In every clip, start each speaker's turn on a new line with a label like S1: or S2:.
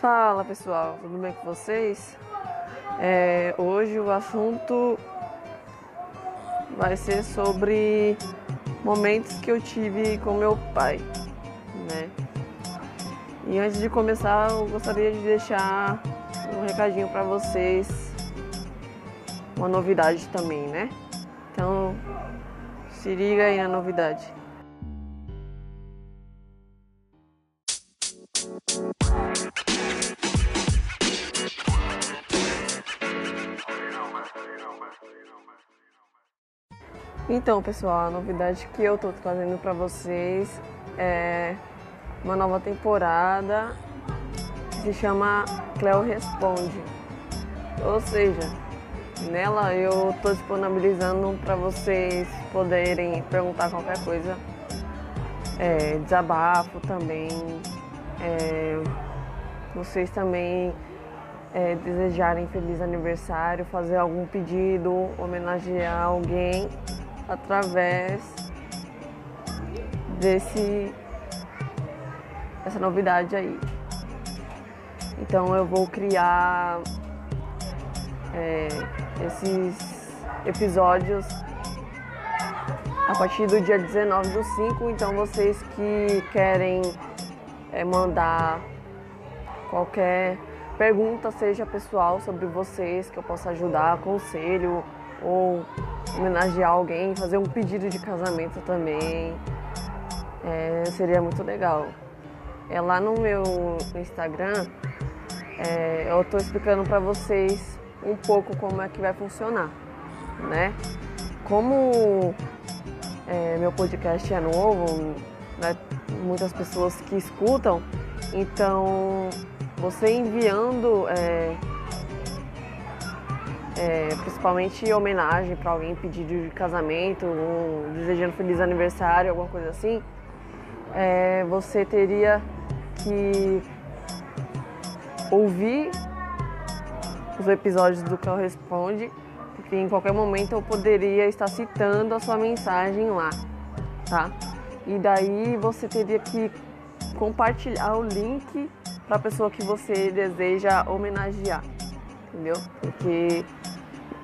S1: Fala pessoal, tudo bem com vocês? É, hoje o assunto vai ser sobre momentos que eu tive com meu pai, né? E antes de começar, eu gostaria de deixar um recadinho para vocês, uma novidade também, né? Então, se liga aí na novidade. Então, pessoal, a novidade que eu tô trazendo para vocês é uma nova temporada que se chama Cleo Responde. Ou seja, nela eu tô disponibilizando para vocês poderem perguntar qualquer coisa, é, desabafo também, é, vocês também é, desejarem feliz aniversário, fazer algum pedido, homenagear alguém através desse essa novidade aí. Então eu vou criar é, esses episódios a partir do dia 19 do 5. Então vocês que querem é, mandar qualquer pergunta, seja pessoal sobre vocês, que eu possa ajudar, conselho ou homenagear alguém, fazer um pedido de casamento também. É, seria muito legal. É lá no meu Instagram, é, eu estou explicando para vocês um pouco como é que vai funcionar, né? Como é, meu podcast é novo, né, muitas pessoas que escutam, então você enviando é, principalmente homenagem para alguém, pedido de casamento, um, desejando feliz aniversário, alguma coisa assim, é, você teria que ouvir os episódios do Cão Responde, porque em qualquer momento eu poderia estar citando a sua mensagem lá, tá? E daí você teria que compartilhar o link para a pessoa que você deseja homenagear, entendeu? Porque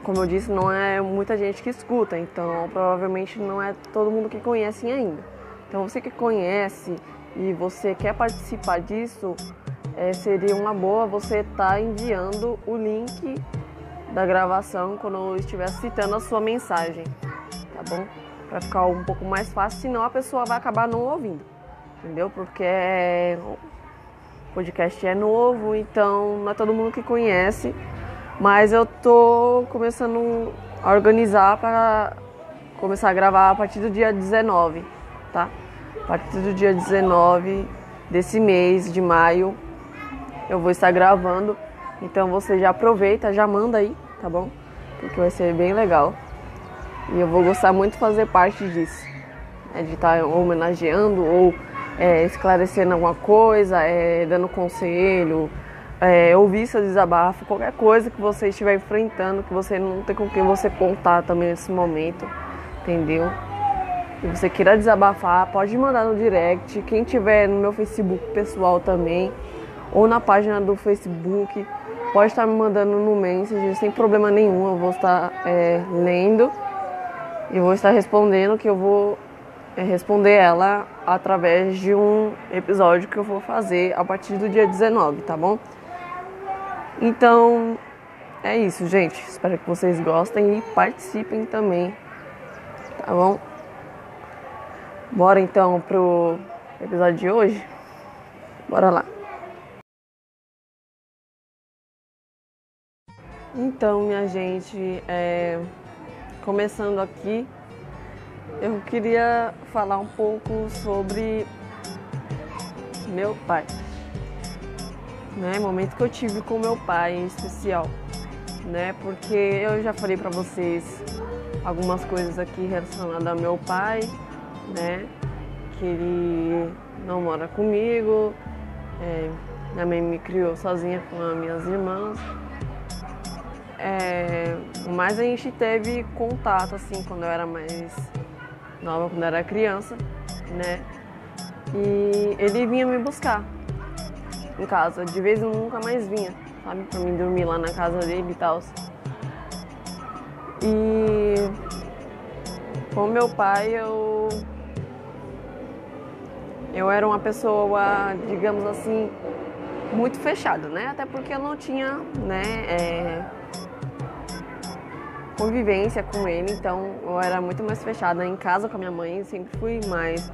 S1: como eu disse, não é muita gente que escuta, então provavelmente não é todo mundo que conhece ainda. Então você que conhece e você quer participar disso, é, seria uma boa você estar tá enviando o link da gravação quando eu estiver citando a sua mensagem, tá bom? Para ficar um pouco mais fácil, senão a pessoa vai acabar não ouvindo, entendeu? Porque é... o podcast é novo, então não é todo mundo que conhece mas eu tô começando a organizar para começar a gravar a partir do dia 19, tá? A partir do dia 19 desse mês de maio eu vou estar gravando. Então você já aproveita, já manda aí, tá bom? Porque vai ser bem legal. E eu vou gostar muito de fazer parte disso. É de estar homenageando ou é, esclarecendo alguma coisa, é, dando conselho, é, ouvir seu desabafo, qualquer coisa que você estiver enfrentando, que você não tem com quem você contar também nesse momento, entendeu? Se você queira desabafar, pode mandar no direct. Quem tiver no meu Facebook pessoal também, ou na página do Facebook, pode estar me mandando no Messenger sem problema nenhum. Eu vou estar é, lendo e vou estar respondendo, que eu vou é, responder ela através de um episódio que eu vou fazer a partir do dia 19, tá bom? Então, é isso, gente. Espero que vocês gostem e participem também. Tá bom? Bora então pro episódio de hoje? Bora lá. Então, minha gente, é... começando aqui, eu queria falar um pouco sobre meu pai né? Momento que eu tive com meu pai em especial, né? Porque eu já falei para vocês algumas coisas aqui relacionadas ao meu pai, né? Que ele não mora comigo, é, minha mãe me criou sozinha com as minhas irmãs. É, mas a gente teve contato assim quando eu era mais nova, quando eu era criança, né? E ele vinha me buscar em casa. De vez eu nunca mais vinha, sabe? Pra mim dormir lá na casa dele e tal. E com meu pai eu eu era uma pessoa, digamos assim, muito fechada, né? Até porque eu não tinha, né, é, convivência com ele, então eu era muito mais fechada. Em casa com a minha mãe sempre fui mais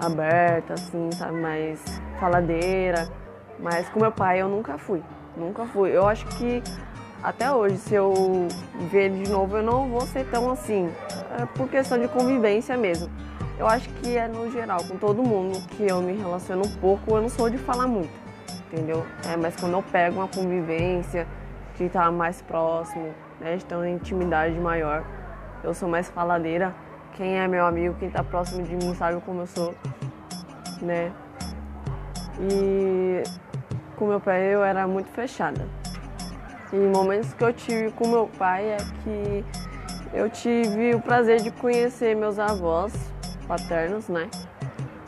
S1: aberta, assim, sabe, mais faladeira. Mas com meu pai eu nunca fui, nunca fui. Eu acho que até hoje, se eu ver ele de novo, eu não vou ser tão assim, é por questão de convivência mesmo. Eu acho que é no geral, com todo mundo que eu me relaciono um pouco, eu não sou de falar muito, entendeu? É, mas quando eu pego uma convivência, de estar mais próximo, né, de ter uma intimidade maior, eu sou mais faladeira. Quem é meu amigo, quem está próximo de mim sabe como eu sou, né? E com meu pai eu era muito fechada. E momentos que eu tive com meu pai é que eu tive o prazer de conhecer meus avós paternos, né?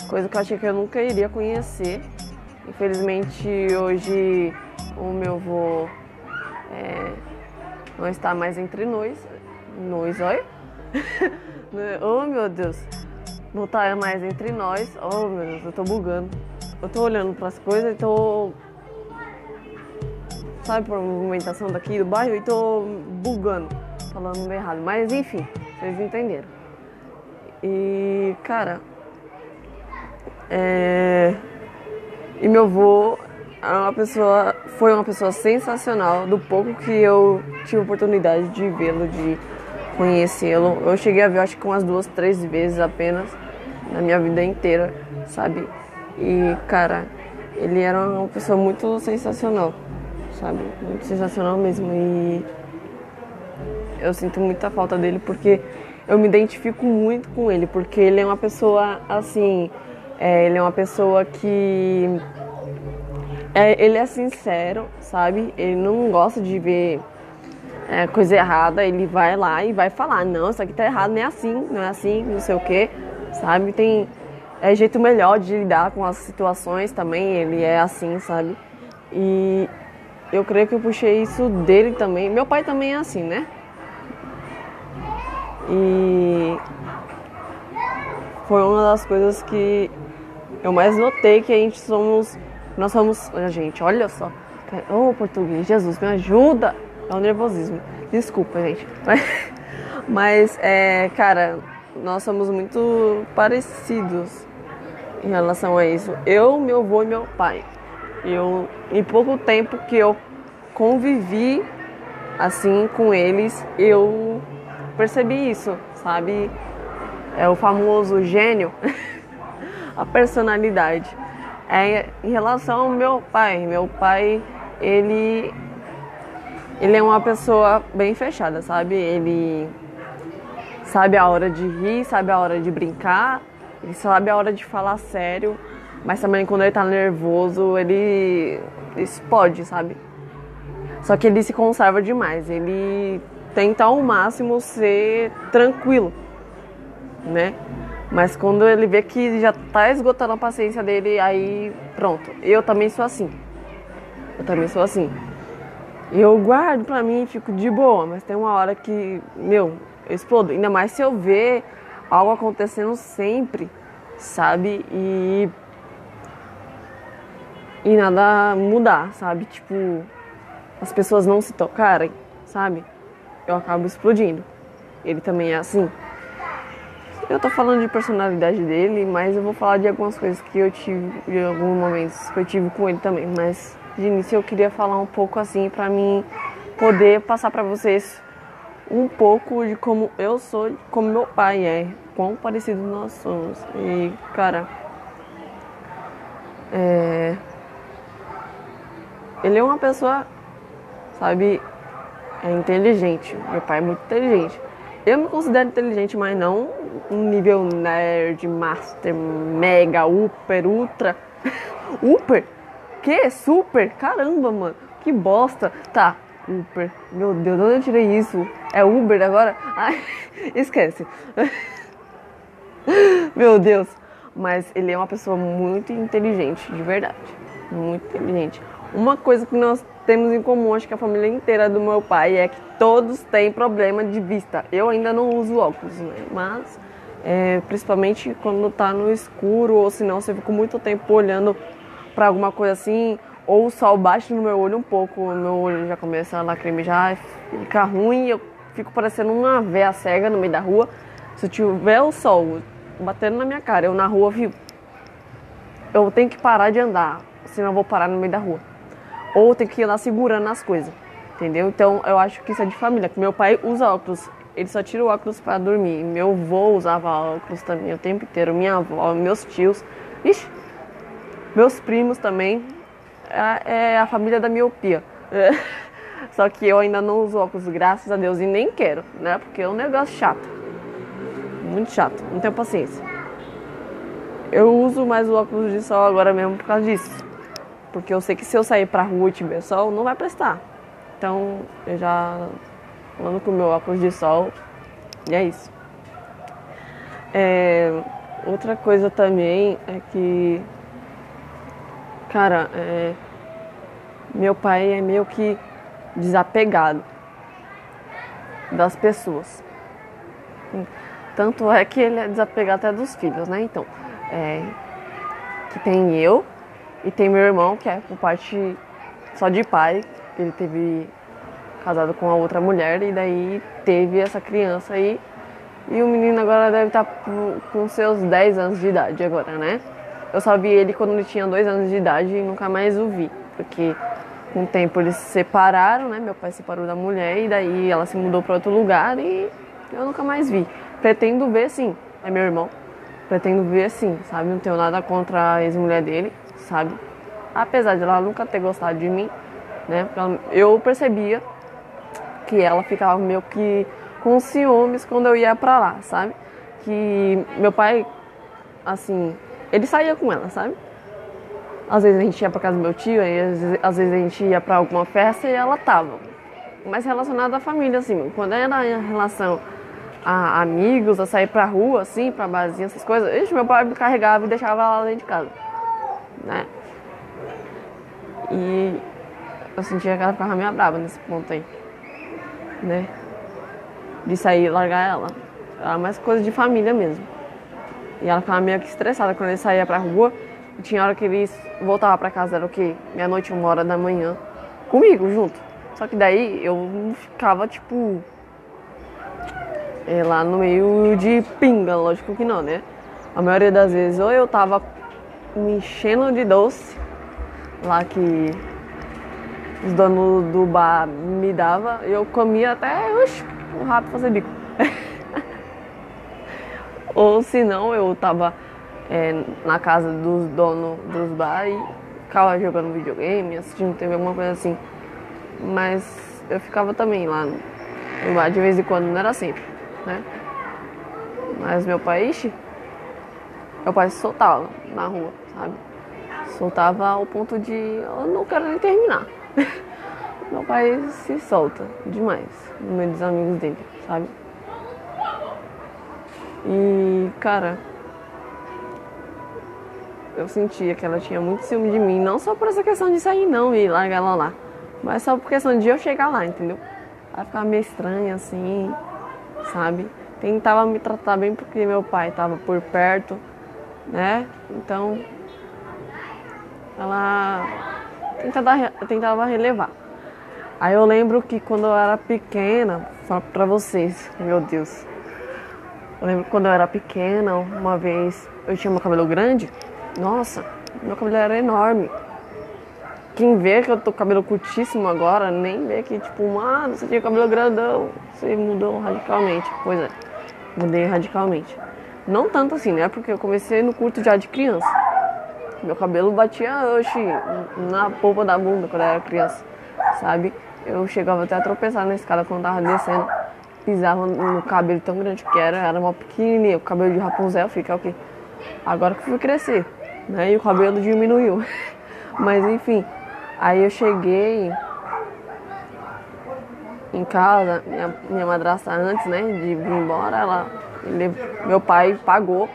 S1: Coisa que eu achei que eu nunca iria conhecer. Infelizmente hoje o meu avô é, não está mais entre nós. Nós, olha. oh meu Deus. Não está mais entre nós. Oh meu Deus, eu tô bugando. Eu tô olhando para as coisas e tô. Sabe, por movimentação daqui do bairro e tô bugando, falando errado. Mas enfim, vocês entenderam. E, cara. É... E meu avô era uma pessoa, foi uma pessoa sensacional. Do pouco que eu tive oportunidade de vê-lo, de conhecê-lo, eu cheguei a ver acho que umas duas, três vezes apenas na minha vida inteira, sabe? E cara, ele era uma pessoa muito sensacional, sabe? Muito sensacional mesmo. E eu sinto muita falta dele porque eu me identifico muito com ele, porque ele é uma pessoa assim, é, ele é uma pessoa que é, ele é sincero, sabe? Ele não gosta de ver é, coisa errada, ele vai lá e vai falar, não, isso aqui tá errado, não é assim, não é assim, não sei o que, sabe? Tem é jeito melhor de lidar com as situações também, ele é assim, sabe? E eu creio que eu puxei isso dele também. Meu pai também é assim, né? E foi uma das coisas que eu mais notei que a gente somos nós somos. Olha, gente, olha só. Ô, oh, português, Jesus, me ajuda. É o nervosismo. Desculpa, gente. Mas é, cara, nós somos muito parecidos em relação a isso. Eu, meu avô e meu pai. Eu, em pouco tempo que eu convivi assim com eles, eu percebi isso, sabe? É o famoso gênio, a personalidade. É, em relação ao meu pai, meu pai, ele ele é uma pessoa bem fechada, sabe? Ele sabe a hora de rir, sabe a hora de brincar, ele sabe a hora de falar sério, mas também quando ele tá nervoso, ele explode, sabe? Só que ele se conserva demais, ele tenta ao máximo ser tranquilo, né? Mas quando ele vê que já tá esgotando a paciência dele, aí pronto. Eu também sou assim. Eu também sou assim. Eu guardo pra mim e fico de boa, mas tem uma hora que, meu, eu explodo. Ainda mais se eu ver algo acontecendo sempre, sabe? E. E nada mudar, sabe? Tipo, as pessoas não se tocarem, sabe? Eu acabo explodindo. Ele também é assim. Eu tô falando de personalidade dele, mas eu vou falar de algumas coisas que eu tive, de alguns momentos que eu tive com ele também. Mas de início eu queria falar um pouco assim para mim poder passar para vocês um pouco de como eu sou, como meu pai é, quão parecidos nós somos. E cara, é... ele é uma pessoa, sabe, é inteligente. Meu pai é muito inteligente. Eu me considero inteligente, mas não um nível nerd, master, mega, super, ultra. Uber? Que? Super? Caramba, mano. Que bosta. Tá, Uber. Meu Deus, de onde eu tirei isso? É Uber agora? Ai, esquece. Meu Deus. Mas ele é uma pessoa muito inteligente, de verdade. muito inteligente. Uma coisa que nós temos em comum, acho que a família inteira do meu pai, é que todos têm problema de vista. Eu ainda não uso óculos, né? Mas é, principalmente quando tá no escuro ou se não você fica muito tempo olhando para alguma coisa assim, ou o sol bate no meu olho um pouco, o meu olho já começa a lacrimejar, fica ruim, eu fico parecendo uma véia cega no meio da rua. Se eu tiver o sol batendo na minha cara, eu na rua, viu? Eu tenho que parar de andar, senão eu vou parar no meio da rua. Ou tenho que andar segurando as coisas, entendeu? Então eu acho que isso é de família, que meu pai usa óculos, ele só tira o óculos para dormir. Meu avô usava óculos também o tempo inteiro, minha avó, meus tios, ixi, meus primos também. É, é a família da miopia. Só que eu ainda não uso óculos, graças a Deus, e nem quero, né? Porque é um negócio chato. Muito chato, não tenho paciência. Eu uso mais o óculos de sol agora mesmo por causa disso. Porque eu sei que se eu sair pra rua e tiver sol, não vai prestar. Então eu já ando com meu óculos de sol e é isso. É, outra coisa também é que, cara, é, meu pai é meio que desapegado das pessoas. Tanto é que ele é desapegado até dos filhos, né? Então, é, que tem eu e tem meu irmão, que é por parte só de pai. Ele teve casado com a outra mulher e daí teve essa criança aí. E o menino agora deve estar tá com seus 10 anos de idade agora, né? Eu só vi ele quando ele tinha 2 anos de idade e nunca mais o vi. Porque com o tempo eles se separaram, né? Meu pai separou da mulher e daí ela se mudou para outro lugar e eu nunca mais vi. Pretendo ver sim, é meu irmão. Pretendo ver sim, sabe? Não tenho nada contra a ex-mulher dele, sabe? Apesar de ela nunca ter gostado de mim, né? Eu percebia que ela ficava meio que com ciúmes quando eu ia pra lá, sabe? Que meu pai, assim, ele saía com ela, sabe? Às vezes a gente ia pra casa do meu tio, aí às vezes, às vezes a gente ia pra alguma festa e ela tava. Mas relacionado à família, assim, quando era em relação a amigos, a sair pra rua, assim, pra barzinho, essas coisas, ixi, meu pai me carregava e deixava ela dentro de casa, né? E eu sentia que ela ficava meio brava nesse ponto aí, né? De sair e largar ela. Era mais coisa de família mesmo. E ela ficava meio que estressada quando ele saía pra rua. E tinha hora que ele voltava pra casa, era o quê? Meia-noite, uma hora da manhã. Comigo, junto. Só que daí eu ficava, tipo... É, lá no meio de pinga, lógico que não, né? A maioria das vezes ou eu tava me enchendo de doce, lá que os donos do bar me dava, eu comia até uxi, o rápido fazer bico. ou se não, eu tava é, na casa dos donos dos bar e ficava jogando videogame, assistindo TV, alguma coisa assim. Mas eu ficava também lá no bar de vez em quando, não era sempre, né? Mas meu pai, ixi, meu pai se soltava na rua, sabe? Soltava ao ponto de eu não quero nem terminar. meu pai se solta demais no meio dos amigos dele, sabe? E, cara, eu sentia que ela tinha muito ciúme de mim, não só por essa questão de sair não e largar ela lá, mas só por questão de eu chegar lá, entendeu? Ela ficava meio estranha assim, sabe? Tentava me tratar bem porque meu pai estava por perto, né? Então ela tentava, tentava relevar. Aí eu lembro que quando eu era pequena, falo pra vocês, meu Deus. Eu lembro que quando eu era pequena, uma vez eu tinha meu cabelo grande. Nossa, meu cabelo era enorme. Quem vê que eu tô com cabelo curtíssimo agora, nem vê que, tipo, mano, você tinha cabelo grandão. Você mudou radicalmente. Pois é, mudei radicalmente. Não tanto assim, né? Porque eu comecei no curto já de criança. Meu cabelo batia, oxi, na polpa da bunda quando eu era criança, sabe? Eu chegava até a tropeçar na escada quando tava descendo. Pisava no cabelo tão grande que era, era uma pequenininha. O cabelo de Rapunzel fica o quê? Agora que fui crescer, né? E o cabelo diminuiu. Mas enfim, aí eu cheguei em casa, minha, minha madrasta antes, né, de vir embora, ela, meu pai pagou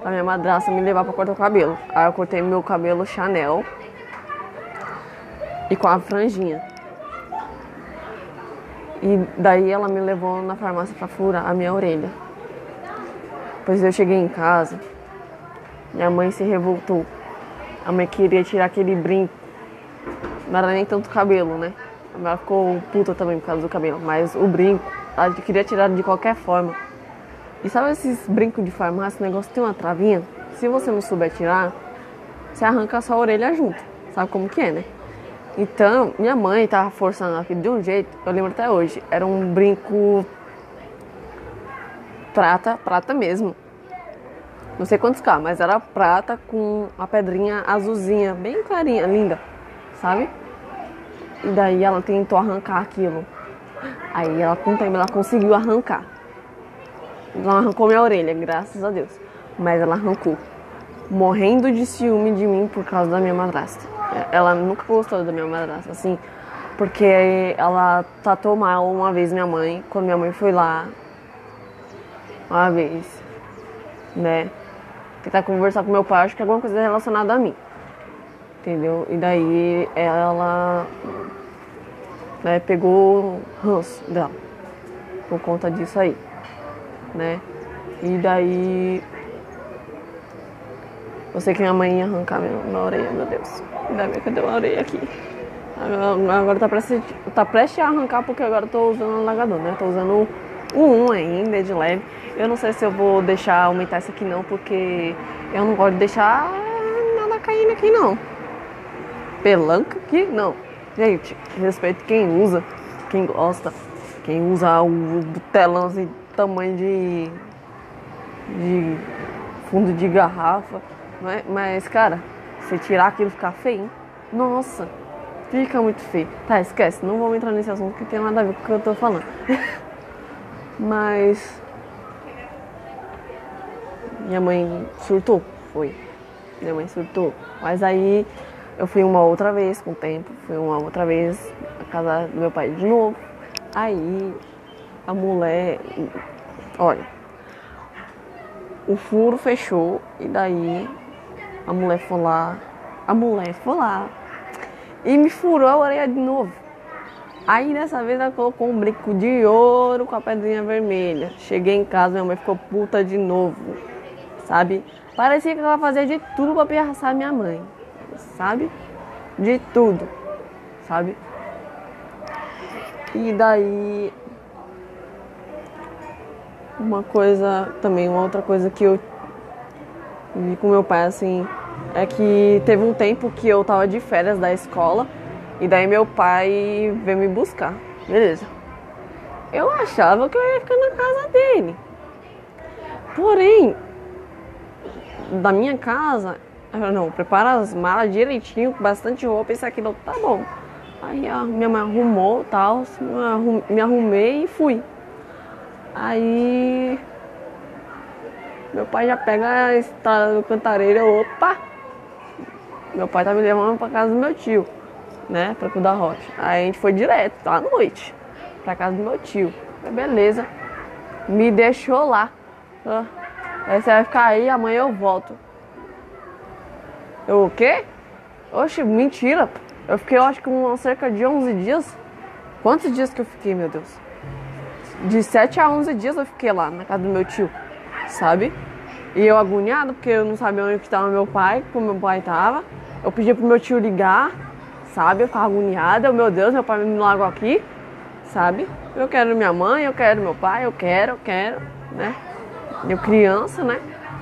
S1: pra minha madrasta me levar pra cortar o cabelo. Aí eu cortei meu cabelo Chanel, e com a franjinha. E daí ela me levou na farmácia para furar a minha orelha. Pois eu cheguei em casa, minha mãe se revoltou. A mãe queria tirar aquele brinco. Não era nem tanto cabelo, né? Ela ficou puta também por causa do cabelo. Mas o brinco, ela queria tirar de qualquer forma. E sabe esses brincos de farmácia, o negócio tem uma travinha? Se você não souber tirar, você arranca a sua orelha junto. Sabe como que é, né? Então, minha mãe tava forçando aquilo de um jeito, eu lembro até hoje. Era um brinco prata, prata mesmo. Não sei quantos K, mas era prata com a pedrinha azulzinha, bem clarinha, linda, sabe? E daí ela tentou arrancar aquilo. Aí ela com o tempo ela conseguiu arrancar. Não arrancou minha orelha, graças a Deus. Mas ela arrancou. Morrendo de ciúme de mim por causa da minha madrasta. Ela nunca gostou da minha madrasta, assim. Porque ela tratou mal uma vez minha mãe, quando minha mãe foi lá. Uma vez. Né? Tentar conversar com meu pai, acho que alguma coisa relacionada a mim. Entendeu? E daí ela né, pegou ranço dela. Por conta disso aí. Né? E daí. Eu sei que minha mãe ia arrancar minha, minha orelha, meu Deus. Ainda bem que eu dei uma orelha aqui. Agora, agora tá, prestes, tá prestes a arrancar porque agora eu tô usando o alagador, né? Tô usando o 1 ainda, de leve. Eu não sei se eu vou deixar aumentar isso aqui não, porque eu não gosto de deixar nada caindo aqui não. Pelanca aqui? Não. Gente, respeito quem usa, quem gosta, quem usa o telão assim, tamanho de, de fundo de garrafa. Mas, mas, cara, se tirar aquilo ficar feio, hein? nossa, fica muito feio. Tá, esquece, não vamos entrar nesse assunto que tem nada a ver com o que eu tô falando. mas. Minha mãe surtou, foi. Minha mãe surtou. Mas aí eu fui uma outra vez com o tempo, fui uma outra vez na casa do meu pai de novo. Aí a mulher. Olha, o furo fechou e daí a mulher foi lá. A mulher foi lá e me furou a orelha de novo. Aí dessa vez ela colocou um brinco de ouro com a pedrinha vermelha. Cheguei em casa, minha mãe ficou puta de novo. Sabe? Parecia que ela fazia de tudo pra pirraçar minha mãe. Sabe? De tudo. Sabe? E daí. Uma coisa também, uma outra coisa que eu vi com meu pai assim é que teve um tempo que eu tava de férias da escola e daí meu pai veio me buscar. Beleza. Eu achava que eu ia ficar na casa dele. Porém, da minha casa, eu não, prepara as malas direitinho, com bastante roupa, isso aqui não tá bom. Aí a minha mãe arrumou tal, me arrumei e fui. Aí meu pai já pega a estrada do Cantareira, opa! Meu pai tá me levando pra casa do meu tio, né? Pra cuidar da rocha. Aí a gente foi direto, à noite, pra casa do meu tio. Beleza. Me deixou lá. Aí você vai ficar aí, amanhã eu volto. Eu o quê? Oxe, mentira. Eu fiquei, eu acho que um, cerca de 11 dias. Quantos dias que eu fiquei, meu Deus? De 7 a 11 dias eu fiquei lá, na casa do meu tio, sabe? E eu agoniada, porque eu não sabia onde estava meu pai, como meu pai estava. Eu pedi pro meu tio ligar, sabe? Eu ficava agoniada. Meu Deus, meu pai me largou aqui, sabe? Eu quero minha mãe, eu quero meu pai, eu quero, eu quero, né? Eu criança, né?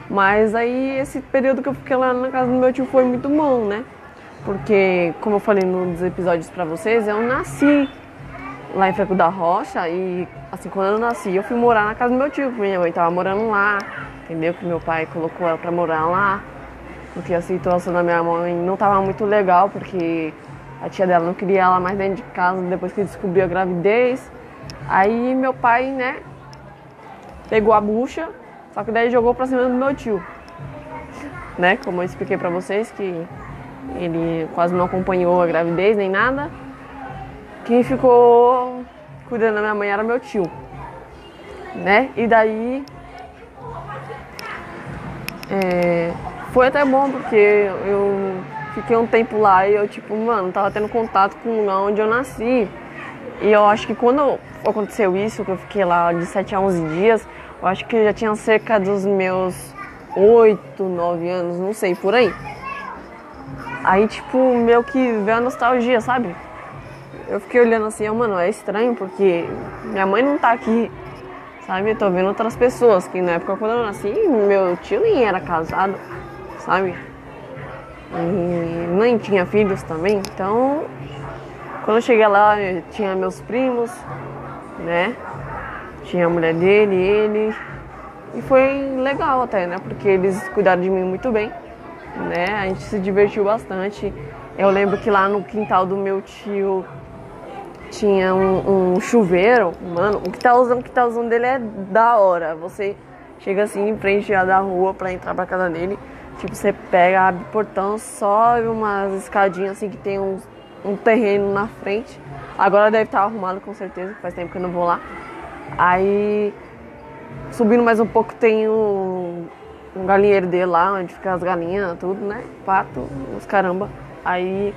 S1: Mas aí esse período que eu fiquei lá na casa do meu tio foi muito bom, né? Porque, como eu falei nos episódios pra vocês, eu nasci lá em Freco da Rocha e, assim, quando eu nasci, eu fui morar na casa do meu tio, minha mãe tava morando lá, entendeu? Que meu pai colocou ela pra morar lá, porque a situação da minha mãe não tava muito legal, porque a tia dela não queria ela mais dentro de casa depois que descobriu a gravidez. Aí meu pai, né, pegou a bucha, só que daí jogou pra cima do meu tio. Né, como eu expliquei pra vocês que ele quase não acompanhou a gravidez nem nada. Quem ficou cuidando da minha mãe era meu tio. Né? E daí. É, foi até bom porque eu fiquei um tempo lá e eu, tipo, mano, tava tendo contato com onde eu nasci. E eu acho que quando aconteceu isso, que eu fiquei lá de 7 a 11 dias, eu acho que eu já tinha cerca dos meus 8, 9 anos, não sei, por aí. Aí, tipo, meio que veio a nostalgia, sabe? Eu fiquei olhando assim, oh, mano, é estranho porque minha mãe não tá aqui, sabe? Eu tô vendo outras pessoas, que na época quando eu nasci, meu tio nem era casado, sabe? E nem tinha filhos também, então quando eu cheguei lá, tinha meus primos, né? Tinha a mulher dele, ele. E foi legal até, né? Porque eles cuidaram de mim muito bem, né? A gente se divertiu bastante. Eu lembro que lá no quintal do meu tio tinha um, um chuveiro, mano, o tá usando, o tá usando dele é da hora. Você chega assim em frente da rua pra entrar pra casa dele. Tipo, você pega, abre o portão, sobe umas escadinhas assim que tem um, um terreno na frente. Agora deve estar arrumado com certeza, faz tempo que eu não vou lá. Aí subindo mais um pouco tem um, um galinheiro dele lá, onde fica as galinhas, tudo, né? Pato, os caramba. Aí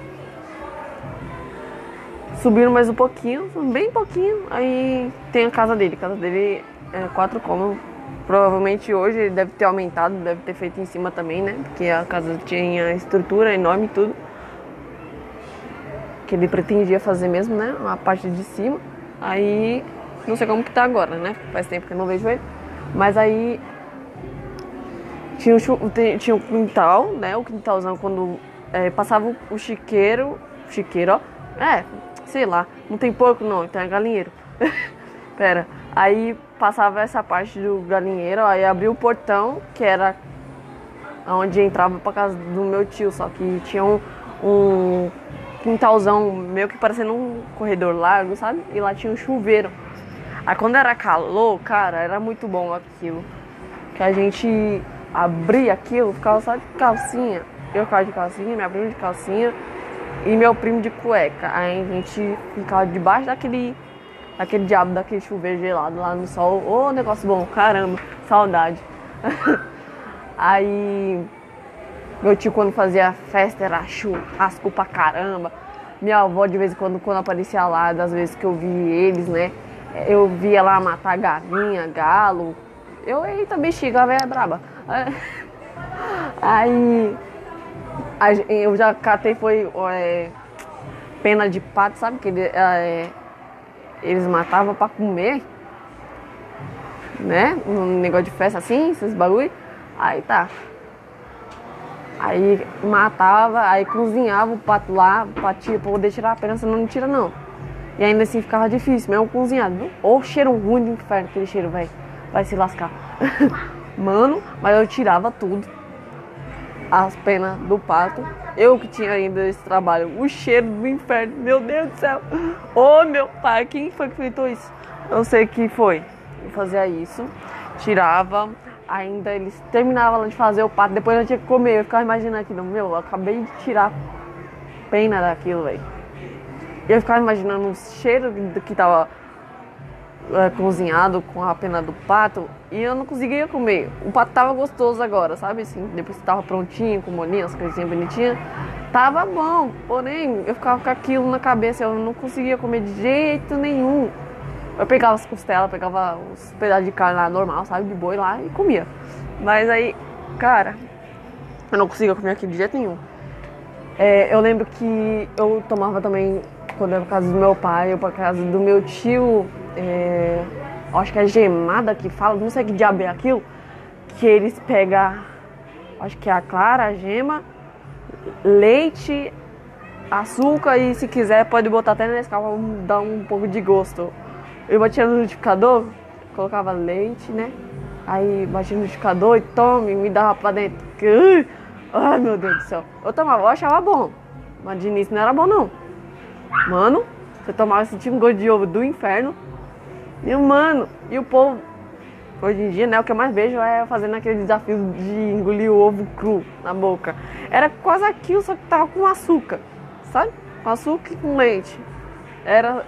S1: Subiram mais um pouquinho, bem pouquinho, aí tem a casa dele. A casa dele é quatro cômodos. Provavelmente hoje ele deve ter aumentado, deve ter feito em cima também, né? Porque a casa tinha estrutura enorme e tudo. Que ele pretendia fazer mesmo, né? A parte de cima. Aí não sei como que tá agora, né? Faz tempo que eu não vejo ele. Mas aí tinha um, tinha um quintal, né? O quintalzão quando é, passava o chiqueiro. Chiqueiro, ó. É, sei lá, não tem porco não, então é galinheiro. Pera, aí passava essa parte do galinheiro, aí abriu o portão, que era onde entrava pra casa do meu tio, só que tinha um, um quintalzão meio que parecendo um corredor largo, sabe? E lá tinha um chuveiro. Aí quando era calor, cara, era muito bom aquilo. Que a gente abria aquilo, ficava só de calcinha. Eu ficava de calcinha, minha prima de calcinha e meu primo de cueca. Aí a gente ficava debaixo daquele, daquele diabo, daquele chuveiro gelado lá no sol. Ô, oh, negócio bom, caramba, saudade. Aí meu tio quando fazia festa era churrasco pra caramba. Minha avó de vez em quando, quando aparecia lá, das vezes que eu vi eles, né? Eu via lá matar galinha, galo. Eu, eita, bexiga, a velha é braba. Aí eu já catei foi é, pena de pato, sabe? Que ele, é, eles matavam pra comer, né? Um negócio de festa assim, esses bagulho. Aí tá. Aí matava, aí cozinhava o pato lá, pra, pra poder tirar a pena, senão não tira não. E ainda assim ficava difícil, mesmo cozinhado. Ou cheiro ruim do inferno, aquele cheiro, velho. Vai se lascar. Mano, mas eu tirava tudo as penas do pato. Eu que tinha ainda esse trabalho, o cheiro do inferno, meu Deus do céu. Ô oh, meu pai, quem foi que feitou isso? Eu sei que foi. Eu fazia isso, tirava, ainda eles terminavam de fazer o pato, depois eu tinha que comer. Eu ficava imaginando aquilo, meu, eu acabei de tirar pena daquilo, velho. Eu ficava imaginando o cheiro que tava é, cozinhado com a pena do pato e eu não conseguia comer. O pato tava gostoso agora, sabe assim? Depois que tava prontinho, com molinho, as coisinhas bonitinhas, tava bom. Porém, eu ficava com aquilo na cabeça, eu não conseguia comer de jeito nenhum. Eu pegava as costelas, pegava os pedaços de carne lá normal, sabe? De boi lá e comia. Mas aí, cara, eu não conseguia comer aquilo de jeito nenhum. É, eu lembro que eu tomava também, quando eu ia pra casa do meu pai, ou pra casa do meu tio, é, acho que é gemada que fala, não sei que diabo é aquilo, que eles pegam, acho que é a clara, a gema, leite, açúcar e se quiser pode botar até nesse carro pra dar um pouco de gosto. Eu batia no liquidificador, colocava leite, né? Aí batia no liquidificador e tome, me dava pra dentro. Ai meu Deus do céu. Eu tomava, eu achava bom. Mas de início não era bom não. Mano, você tomava esse um gosto de ovo do inferno. E mano, e o povo, hoje em dia, né, o que eu mais vejo é fazendo aquele desafio de engolir o ovo cru na boca. Era quase aquilo, só que tava com açúcar, sabe? Com açúcar e com leite. Era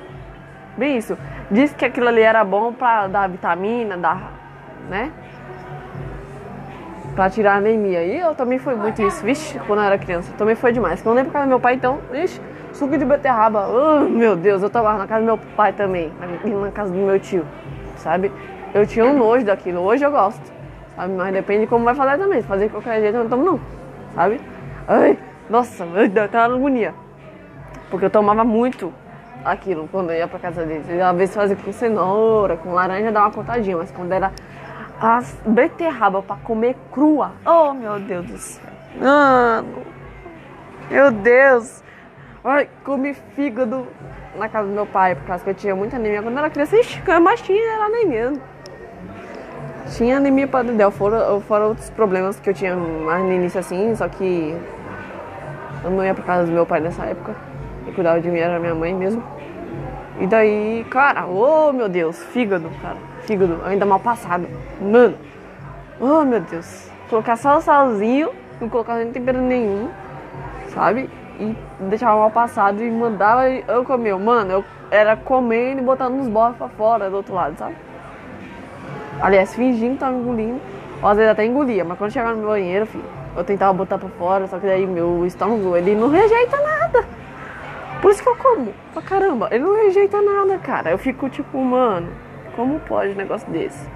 S1: bem isso. Disse que aquilo ali era bom pra dar vitamina, dar, né? pra tirar anemia. E eu também fui muito isso, vixe, quando eu era criança. Também foi demais. Quando eu lembro pra casa do meu pai, então, vixe, suco de beterraba. Oh, meu Deus, eu tomava na casa do meu pai também, e na casa do meu tio, sabe? Eu tinha um nojo daquilo, hoje eu gosto, sabe? Mas depende de como vai fazer também. Se fazer de qualquer jeito, eu não tomo não, sabe? Ai, nossa, eu tava agonia. Porque eu tomava muito aquilo quando eu ia pra casa deles. Às vezes fazia com cenoura, com laranja, dava uma contadinha, mas quando era as beterraba pra comer crua, oh meu Deus do céu. Mano, meu Deus. Ai, comi fígado na casa do meu pai, por causa que eu tinha muita anemia. Quando eu era criança, ixi, mais tinha era anemia. Tinha anemia para dedéu, fora, fora outros problemas que eu tinha mais no início assim, só que eu não ia pra casa do meu pai nessa época. Quem cuidava de mim era minha mãe mesmo. E daí, cara, oh meu Deus, fígado, cara, fígado, ainda mal passado. Mano, oh meu Deus. Colocar só o salzinho, não colocar nem tempero nenhum, sabe? E deixava mal passado e mandava eu comer. Mano, eu era comendo e botando uns bofs pra fora do outro lado, sabe? Aliás, fingindo que tava engolindo. Ou às vezes até engolia, mas quando chegava no banheiro, filho, eu tentava botar pra fora, só que daí meu estômago, ele não rejeita nada. Por isso que eu como pra caramba. Ele não rejeita nada, cara. Eu fico tipo, mano, como pode um negócio desse?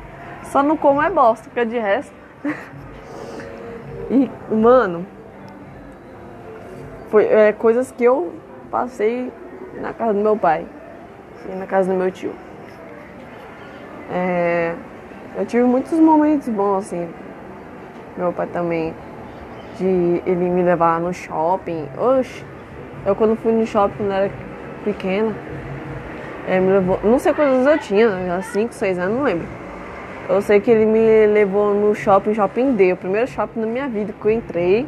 S1: Só não como é bosta, porque de resto. e, mano, foi é, coisas que eu passei na casa do meu pai e na casa do meu tio. É, eu tive muitos momentos bons, assim. Meu pai também, de ele me levar no shopping. Oxe, eu quando fui no shopping quando era pequena, ele me levou. Não sei quantos eu tinha, 5, 6 anos, não lembro. Eu sei que ele me levou no shopping, Shopping D, o primeiro shopping da minha vida que eu entrei.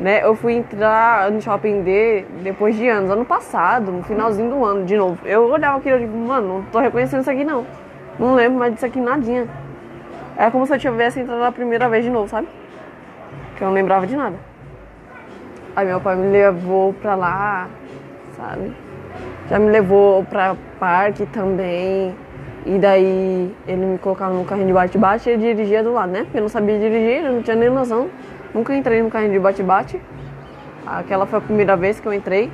S1: Né? Eu fui entrar no Shopping D depois de anos, ano passado, no finalzinho do ano, de novo. Eu olhava aquilo e digo, mano, não tô reconhecendo isso aqui não. Não lembro mais disso aqui nadinha. Era como se eu tivesse entrado a primeira vez de novo, sabe? Que eu não lembrava de nada. Aí meu pai me levou pra lá, sabe? Já me levou pra parque também. E daí ele me colocava no carrinho de bate-bate e dirigia do lado, né? Porque eu não sabia dirigir, eu não tinha nem noção. Nunca entrei no carrinho de bate-bate. Aquela foi a primeira vez que eu entrei,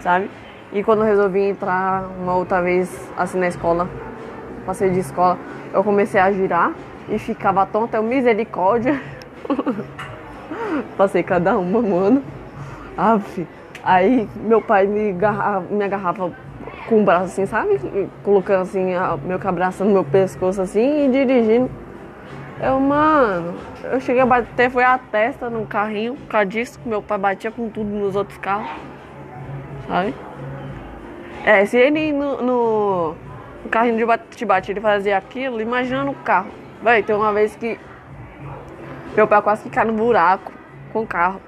S1: sabe? E quando eu resolvi entrar uma outra vez, assim, na escola, passei de escola, eu comecei a girar e ficava tonta, eu misericórdia. Passei cada uma, mano. Aff. Aí meu pai me, me agarrava com o braço assim, sabe? Colocando assim, meu cabraço no meu pescoço assim e dirigindo. Eu, mano, eu cheguei a bater, foi a testa no carrinho, por causa disso, meu pai batia com tudo nos outros carros. Sabe? É, se ele no, no, no carrinho de bate-bate ele fazia aquilo, imagina no carro. Véi, tem uma vez que meu pai quase ficar no buraco com o carro.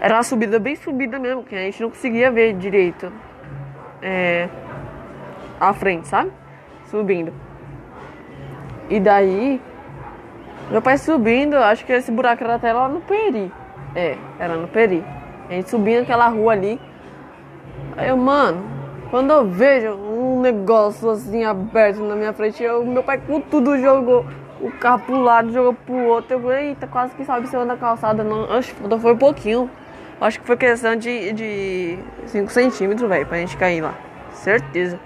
S1: Era uma subida bem subida mesmo, que a gente não conseguia ver direito. É, à frente, sabe? Subindo. E daí, meu pai subindo, acho que esse buraco era até lá no Peri. É, era no Peri. A gente subindo aquela rua ali. Aí eu, mano, quando eu vejo um negócio assim aberto na minha frente, eu, meu pai com tudo jogou o carro pro lado, jogou pro outro. Eu falei, eita, quase que sabe cima da calçada. Não, acho que foi um pouquinho. Acho que foi questão de 5 centímetros, velho, pra gente cair lá. Certeza.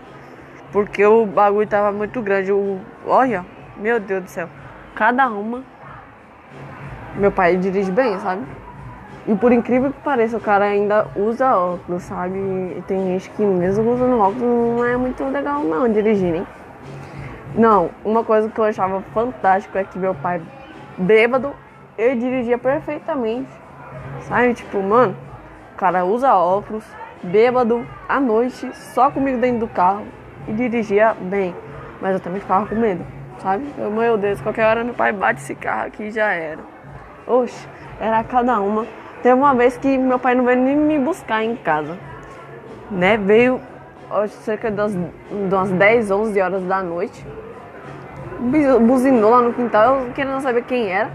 S1: Porque o bagulho tava muito grande. O, olha, meu Deus do céu. Cada uma. Meu pai dirige bem, sabe? E por incrível que pareça, o cara ainda usa óculos, sabe? E tem gente que mesmo usando óculos não é muito legal não dirigir, hein? Não, uma coisa que eu achava fantástico é que meu pai, bêbado, ele dirigia perfeitamente. Sabe? Tipo, mano, o cara usa óculos, bêbado, à noite, só comigo dentro do carro e dirigia bem. Mas eu também ficava com medo, sabe? Eu, meu Deus, qualquer hora meu pai bate esse carro aqui e já era. Oxe, era cada uma. Teve uma vez que meu pai não veio nem me buscar em casa. Né? Veio cerca das, das 10, 11 horas da noite buzinou lá no quintal, eu querendo saber quem era.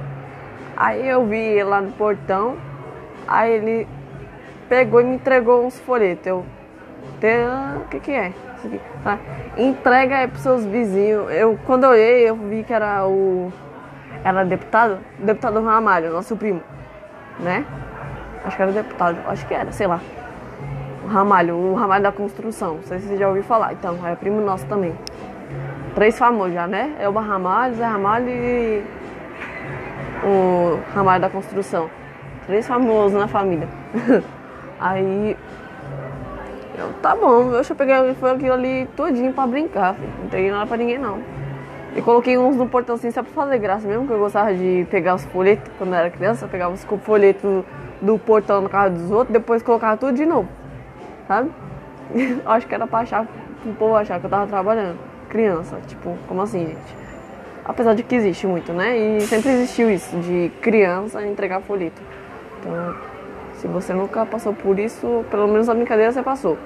S1: Aí eu vi ele lá no portão, aí ele pegou e me entregou uns folhetos. Eu, o que que é? Tá. Entrega aí pros seus vizinhos. Eu, quando eu olhei, eu vi que era o... era deputado, deputado Ramalho, nosso primo, né? Acho que era deputado, acho que era, sei lá. O Ramalho, o Ramalho da construção, não sei se você já ouviu falar, então, é primo nosso também. Três famosos já, né? Elba Ramalho, Zé Ramalho e o Ramalho da construção. Três famosos na família. Aí eu, tá bom, eu peguei foi aquilo ali todinho pra brincar, não peguei nada pra ninguém não. E coloquei uns no portão assim só pra fazer graça mesmo, que eu gostava de pegar os folhetos quando eu era criança, eu pegava os folhetos do portão no carro dos outros, depois colocava tudo de novo. Sabe? Acho que era pra achar, pro povo achar que eu tava trabalhando. Criança, tipo, como assim, gente? Apesar de que existe muito, né? E sempre existiu isso, de criança entregar folheto. Então, se você nunca passou por isso, pelo menos a brincadeira você passou.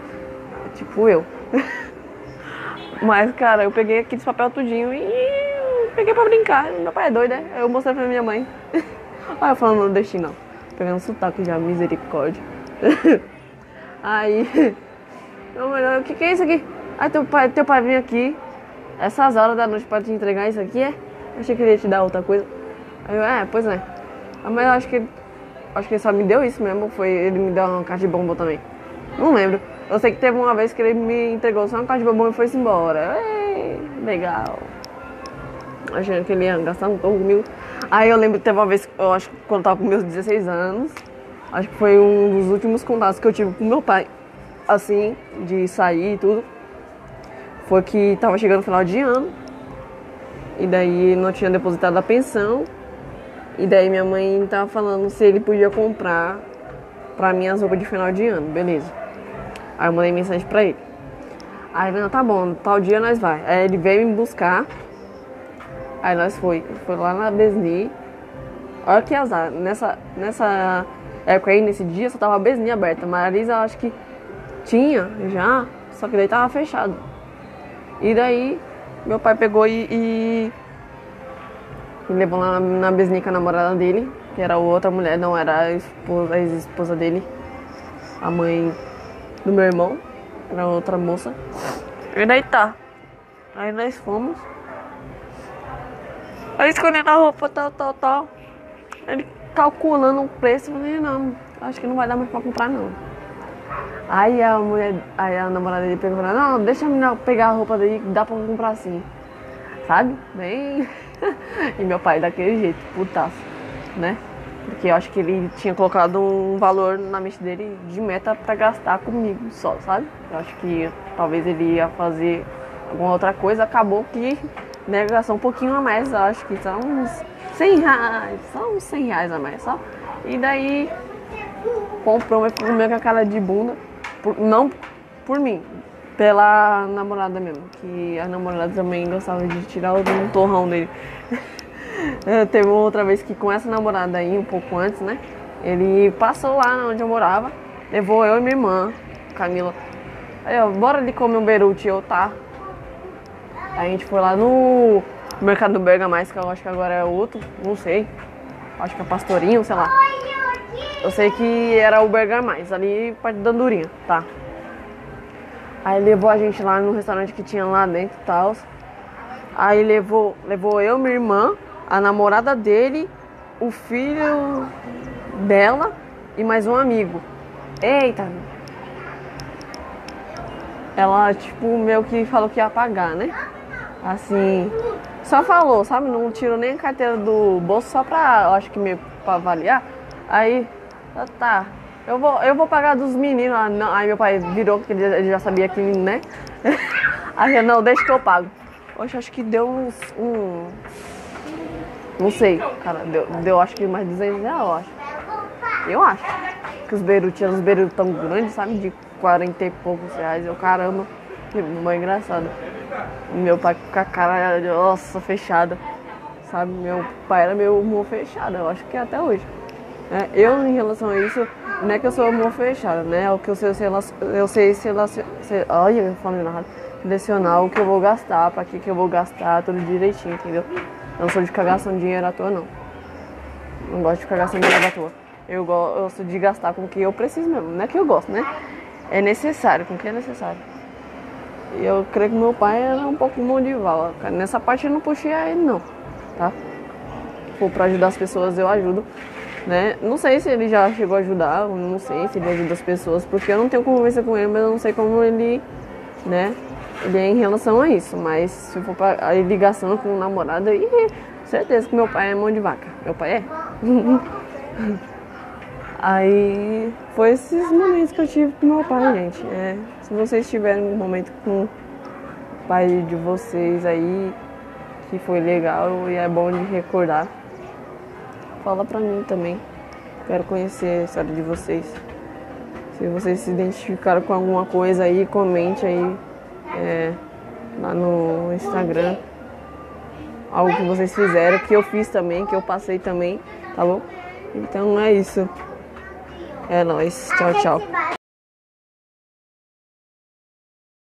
S1: Tipo eu. Mas, cara, eu peguei aqueles papel tudinho e peguei pra brincar. Meu pai é doido, né? Eu mostrei pra minha mãe. Olha eu falando destino, não. Pegando sotaque já, misericórdia. Aí, meu melhor, o que, que é isso aqui? Aí teu pai, teu pai vem aqui, essas horas da noite pra te entregar isso aqui, é? Achei que ele ia te dar outra coisa. Aí eu, é, pois é. Mas eu acho que ele, acho que ele só me deu isso mesmo, foi ele me deu uma caixa de bombom também. Não lembro. Eu sei que teve uma vez que ele me entregou só uma caixa de bombom e foi-se embora. Ei, legal. Achando que ele ia gastar um pouco comigo. Aí eu lembro que teve uma vez, eu acho que quando eu tava com meus 16 anos, acho que foi um dos últimos contatos que eu tive com meu pai, assim, de sair e tudo. Foi que tava chegando no final de ano. E daí não tinha depositado a pensão. E daí minha mãe tava falando se ele podia comprar pra mim as roupas de final de ano, beleza. Aí eu mandei mensagem pra ele. Aí ele, não, tá bom, tal dia nós vai. Aí ele veio me buscar. Aí nós foi, foi lá na Besni. Olha que azar, nessa, nessa época aí, nesse dia, só tava a Besni aberta. Marisa, acho que tinha já, só que daí tava fechado. E daí, meu pai pegou e, e me levou na, na Besni com a namorada dele, que era outra mulher, não era a esposa, ex-esposa dele, a mãe do meu irmão, era outra moça. E daí tá. Aí nós fomos. Aí escolhendo a roupa, tal, tal, tal. Ele calculando o preço, eu falei, não, acho que não vai dar mais pra comprar não. Aí a mulher, aí a namorada dele pegou e falou, não, deixa a menina pegar a roupa que dá pra comprar assim. Sabe? Bem. e meu pai daquele jeito, putaço, né? Porque eu acho que ele tinha colocado um valor na mente dele de meta pra gastar comigo só, sabe? Eu acho que talvez ele ia fazer alguma outra coisa, acabou que né, gastou um pouquinho a mais, eu acho que são uns 100 reais, só uns 100 reais a mais, só. E daí comprou, mas meio com a cara de bunda, por, não por mim, pela namorada mesmo, que a namorada também gostava de tirar o torrão dele. Teve outra vez que com essa namorada aí, um pouco antes, né? Ele passou lá onde eu morava, levou eu e minha irmã, Camila. Aí, ó, bora ali comer um berute, eu tá. Aí a gente foi lá no mercado do Berga Mais, que eu acho que agora é outro, não sei. Acho que é Pastorinho, sei lá. Eu sei que era o Berga Mais, ali perto da Andorinha, tá? Aí levou a gente lá no restaurante que tinha lá dentro e tal. Aí levou, levou eu, minha irmã, a namorada dele, o filho dela e mais um amigo. Eita! Ela, tipo, meio que falou que ia pagar, né? Assim, só falou, sabe? Não tirou nem a carteira do bolso só pra, eu acho que meio pra avaliar. Aí, tá, eu vou, eu vou pagar dos meninos. Ah, não. Aí meu pai virou, porque ele já sabia que, né? Aí eu, não, deixa que eu pago. Hoje acho que deu uns. Um, não sei, cara, deu, deu acho que mais 200 reais, eu acho. Eu acho. Que os beirut tinham uns beirut tão grandes, sabe? De 40 e poucos reais. Eu, caramba, que mãe engraçado. Meu pai com a cara, nossa, fechada. Sabe? Meu pai era meu humor fechado, eu acho que é até hoje. É, eu, em relação a isso, não é que eu sou humor fechado, né? É o que eu sei, eu sei selecionar. Olha, falando errado. Selecionar o que eu vou gastar, pra que, que eu vou gastar, tudo direitinho, entendeu? Eu não sou de ficar gastando dinheiro à toa, não. Não gosto de ficar gastando dinheiro à toa. Eu gosto de gastar com o que eu preciso mesmo. Não é que eu gosto, né? É necessário, com o que é necessário. E eu creio que meu pai era um pouco mão de vala. Nessa parte eu não puxei a ele, não. Tá? for para ajudar as pessoas, eu ajudo. Né? Não sei se ele já chegou a ajudar, não sei se ele ajuda as pessoas, porque eu não tenho conversa com ele, mas eu não sei como ele, né, ele é em relação a isso. Mas se for para a ligação com o namorado, aí certeza que meu pai é mão de vaca. Meu pai é. aí foi esses momentos que eu tive com meu pai, gente. É, se vocês tiverem um momento com o pai de vocês aí, que foi legal e é bom de recordar fala pra mim também. Quero conhecer a história de vocês. Se vocês se identificaram com alguma coisa aí, comente aí é, lá no Instagram. Algo que vocês fizeram, que eu fiz também, que eu passei também, tá bom? Então é isso. É nóis. Tchau, tchau.